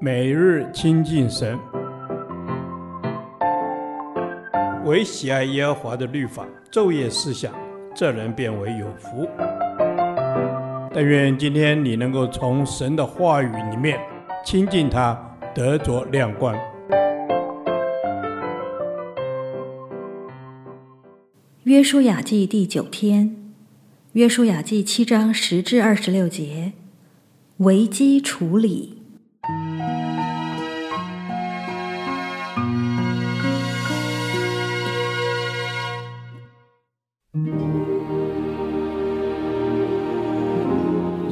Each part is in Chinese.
每日亲近神，唯喜爱耶和华的律法，昼夜思想，这人便为有福。但愿今天你能够从神的话语里面亲近他，得着亮光。约书亚记第九天，约书亚记七章十至二十六节，危机处理。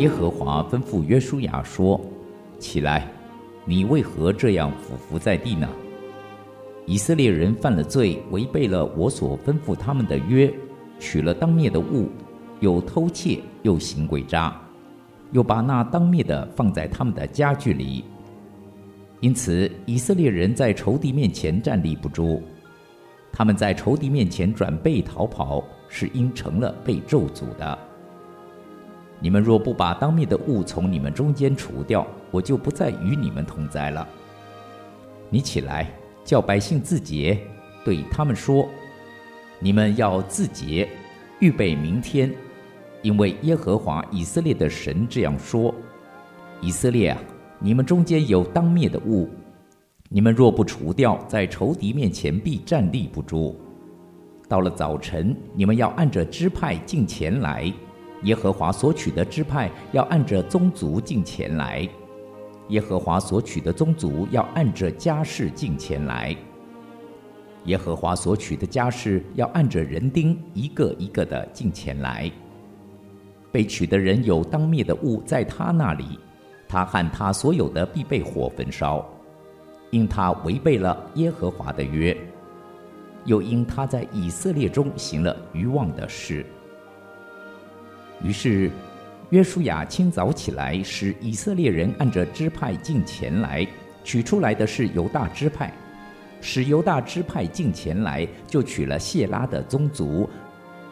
耶和华吩咐约书亚说：“起来，你为何这样俯伏在地呢？以色列人犯了罪，违背了我所吩咐他们的约，取了当灭的物，又偷窃，又行诡诈，又把那当灭的放在他们的家具里。因此，以色列人在仇敌面前站立不住，他们在仇敌面前转背逃跑，是因成了被咒诅的。”你们若不把当灭的物从你们中间除掉，我就不再与你们同在了。你起来，叫百姓自洁，对他们说：你们要自洁，预备明天，因为耶和华以色列的神这样说：以色列啊，你们中间有当灭的物，你们若不除掉，在仇敌面前必站立不住。到了早晨，你们要按着支派进前来。耶和华所取的支派要按着宗族进前来，耶和华所取的宗族要按着家室进前来，耶和华所取的家室要按着人丁一个一个的进前来。被取的人有当灭的物在他那里，他和他所有的必被火焚烧，因他违背了耶和华的约，又因他在以色列中行了愚妄的事。于是，约书亚清早起来，使以色列人按着支派进前来，取出来的是犹大支派，使犹大支派进前来，就取了谢拉的宗族，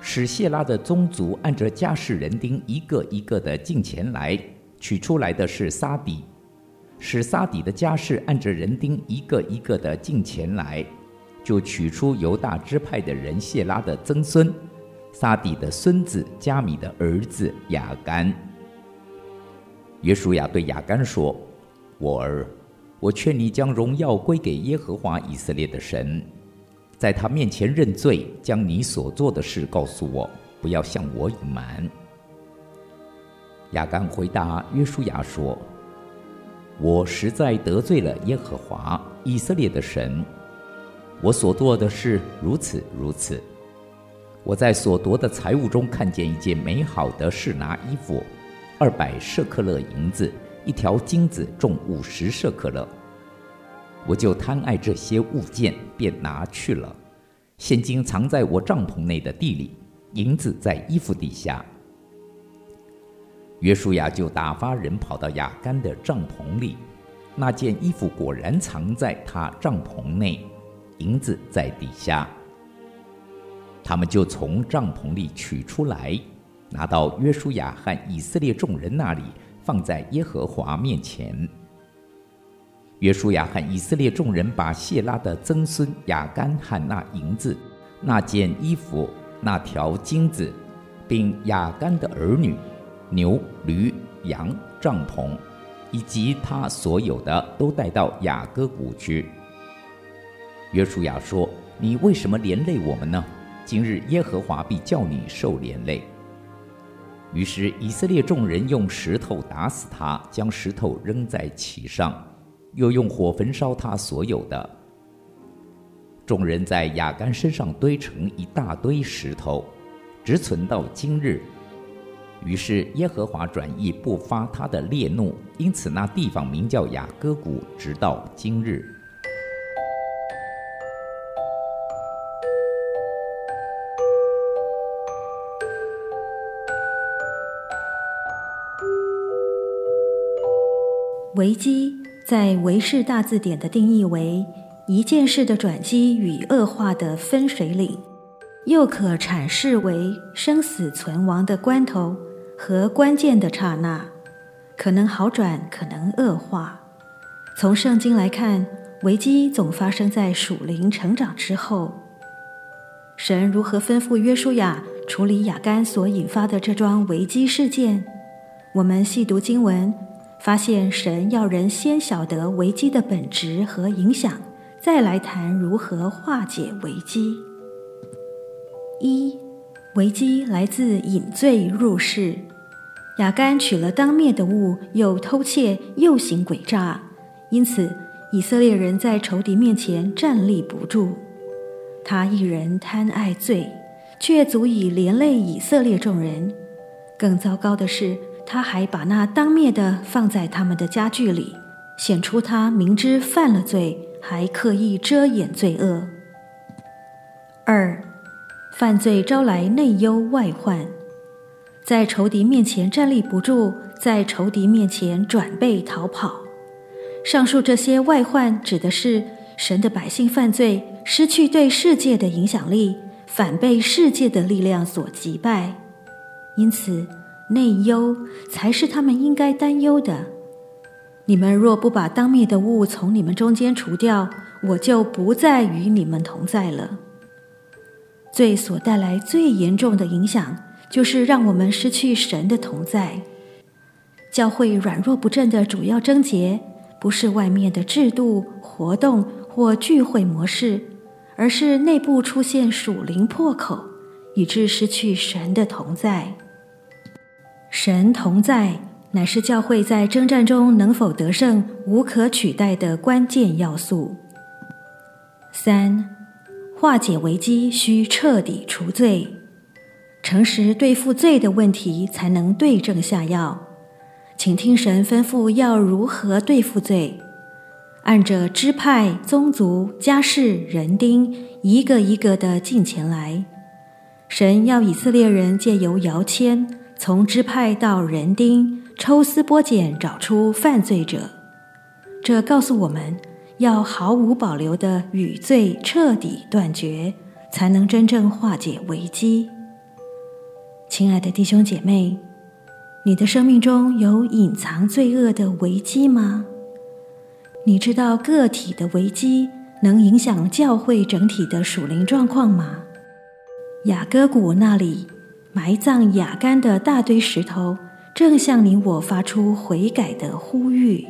使谢拉的宗族按着家世人丁一个一个的进前来，取出来的是撒底，使撒底的家世按着人丁一个一个的进前来，就取出犹大支派的人谢拉的曾孙。撒底的孙子加米的儿子亚干。约书亚对亚干说：“我儿，我劝你将荣耀归给耶和华以色列的神，在他面前认罪，将你所做的事告诉我，不要向我隐瞒。”亚干回答约书亚说：“我实在得罪了耶和华以色列的神，我所做的事如此如此。”我在所夺的财物中看见一件美好的示拿衣服，二百舍克勒银子，一条金子重五十舍克勒。我就贪爱这些物件，便拿去了。现金藏在我帐篷内的地里，银子在衣服底下。约书亚就打发人跑到雅干的帐篷里，那件衣服果然藏在他帐篷内，银子在底下。他们就从帐篷里取出来，拿到约书亚和以色列众人那里，放在耶和华面前。约书亚和以色列众人把谢拉的曾孙雅干和那银子、那件衣服、那条金子，并雅干的儿女、牛、驴、羊、帐篷，以及他所有的，都带到雅各谷去。约书亚说：“你为什么连累我们呢？”今日耶和华必叫你受连累。于是以色列众人用石头打死他，将石头扔在其上，又用火焚烧他所有的。众人在雅干身上堆成一大堆石头，直存到今日。于是耶和华转意不发他的烈怒，因此那地方名叫雅各谷，直到今日。危机在《维氏大字典》的定义为一件事的转机与恶化的分水岭，又可阐释为生死存亡的关头和关键的刹那，可能好转，可能恶化。从圣经来看，危机总发生在属灵成长之后。神如何吩咐约书亚处理亚干所引发的这桩危机事件？我们细读经文，发现神要人先晓得危机的本质和影响，再来谈如何化解危机。一、危机来自引罪入室，亚干取了当灭的物，又偷窃，又行诡诈，因此以色列人在仇敌面前站立不住。他一人贪爱罪，却足以连累以色列众人。更糟糕的是，他还把那当灭的放在他们的家具里，显出他明知犯了罪，还刻意遮掩罪恶。二，犯罪招来内忧外患，在仇敌面前站立不住，在仇敌面前转背逃跑。上述这些外患，指的是神的百姓犯罪，失去对世界的影响力，反被世界的力量所击败，因此内忧才是他们应该担忧的。你们若不把当灭的物从你们中间除掉，我就不再与你们同在了。罪所带来最严重的影响，就是让我们失去神的同在。教会软弱不振的主要症结，不是外面的制度、活动或聚会模式。而是内部出现属灵破口，以致失去神的同在。神同在乃是教会在征战中能否得胜无可取代的关键要素。三，化解危机需彻底除罪，诚实对付罪的问题，才能对症下药。请听神吩咐要如何对付罪。按着支派、宗族、家室、人丁，一个一个的进前来。神要以色列人借由摇签，从支派到人丁，抽丝剥茧，找出犯罪者。这告诉我们要毫无保留的与罪彻底断绝，才能真正化解危机。亲爱的弟兄姐妹，你的生命中有隐藏罪恶的危机吗？你知道个体的危机能影响教会整体的属灵状况吗？雅各谷那里埋葬亚干的大堆石头，正向你我发出悔改的呼吁。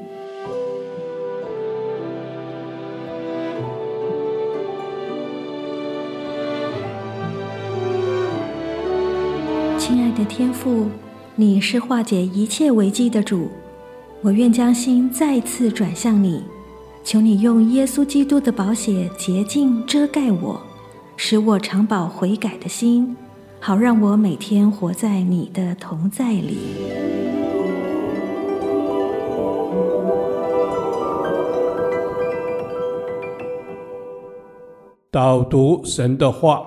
亲爱的天父，你是化解一切危机的主。我愿将心再次转向你，求你用耶稣基督的宝血洁净遮盖我，使我常保悔改的心，好让我每天活在你的同在里。导读神的话，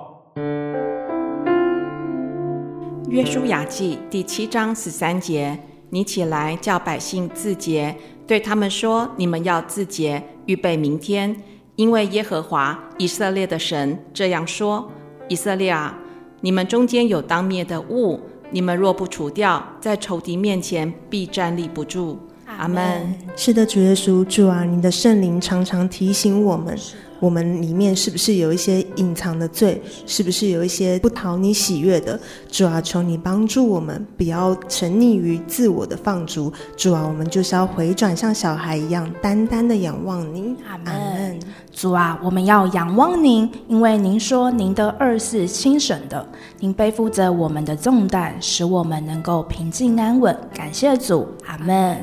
约书亚记第七章十三节。你起来，叫百姓自洁，对他们说：“你们要自洁，预备明天，因为耶和华以色列的神这样说：以色列啊，你们中间有当灭的物，你们若不除掉，在仇敌面前必站立不住。”阿门。是的，主耶稣，主啊，你的圣灵常常提醒我们。我们里面是不是有一些隐藏的罪？是不是有一些不讨你喜悦的？主啊，求你帮助我们，不要沉溺于自我的放逐。主啊，我们就是要回转，像小孩一样，单单的仰望您。阿门。主啊，我们要仰望您，因为您说您的二是轻省的，您背负着我们的重担，使我们能够平静安稳。感谢主，阿门。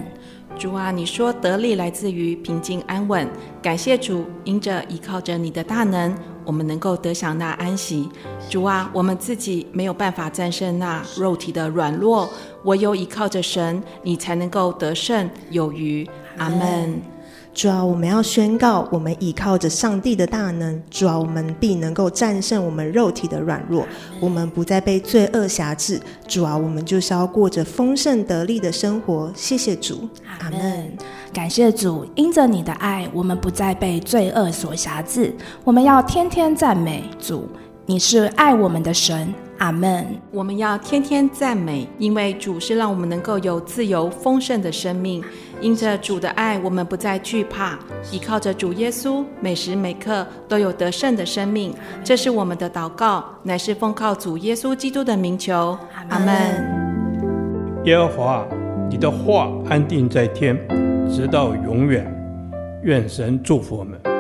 主啊，你说得力来自于平静安稳，感谢主，因着依靠着你的大能，我们能够得享那安息。主啊，我们自己没有办法战胜那肉体的软弱，唯有依靠着神，你才能够得胜有余。阿门。主啊，我们要宣告，我们倚靠着上帝的大能。主啊，我们必能够战胜我们肉体的软弱，我们不再被罪恶辖制。主啊，我们就是要过着丰盛得力的生活。谢谢主，阿门。感谢主，因着你的爱，我们不再被罪恶所辖制。我们要天天赞美主，你是爱我们的神。阿门。我们要天天赞美，因为主是让我们能够有自由丰盛的生命。因着主的爱，我们不再惧怕，依靠着主耶稣，每时每刻都有得胜的生命。这是我们的祷告，乃是奉靠主耶稣基督的名求。阿门。耶和华，你的话安定在天，直到永远。愿神祝福我们。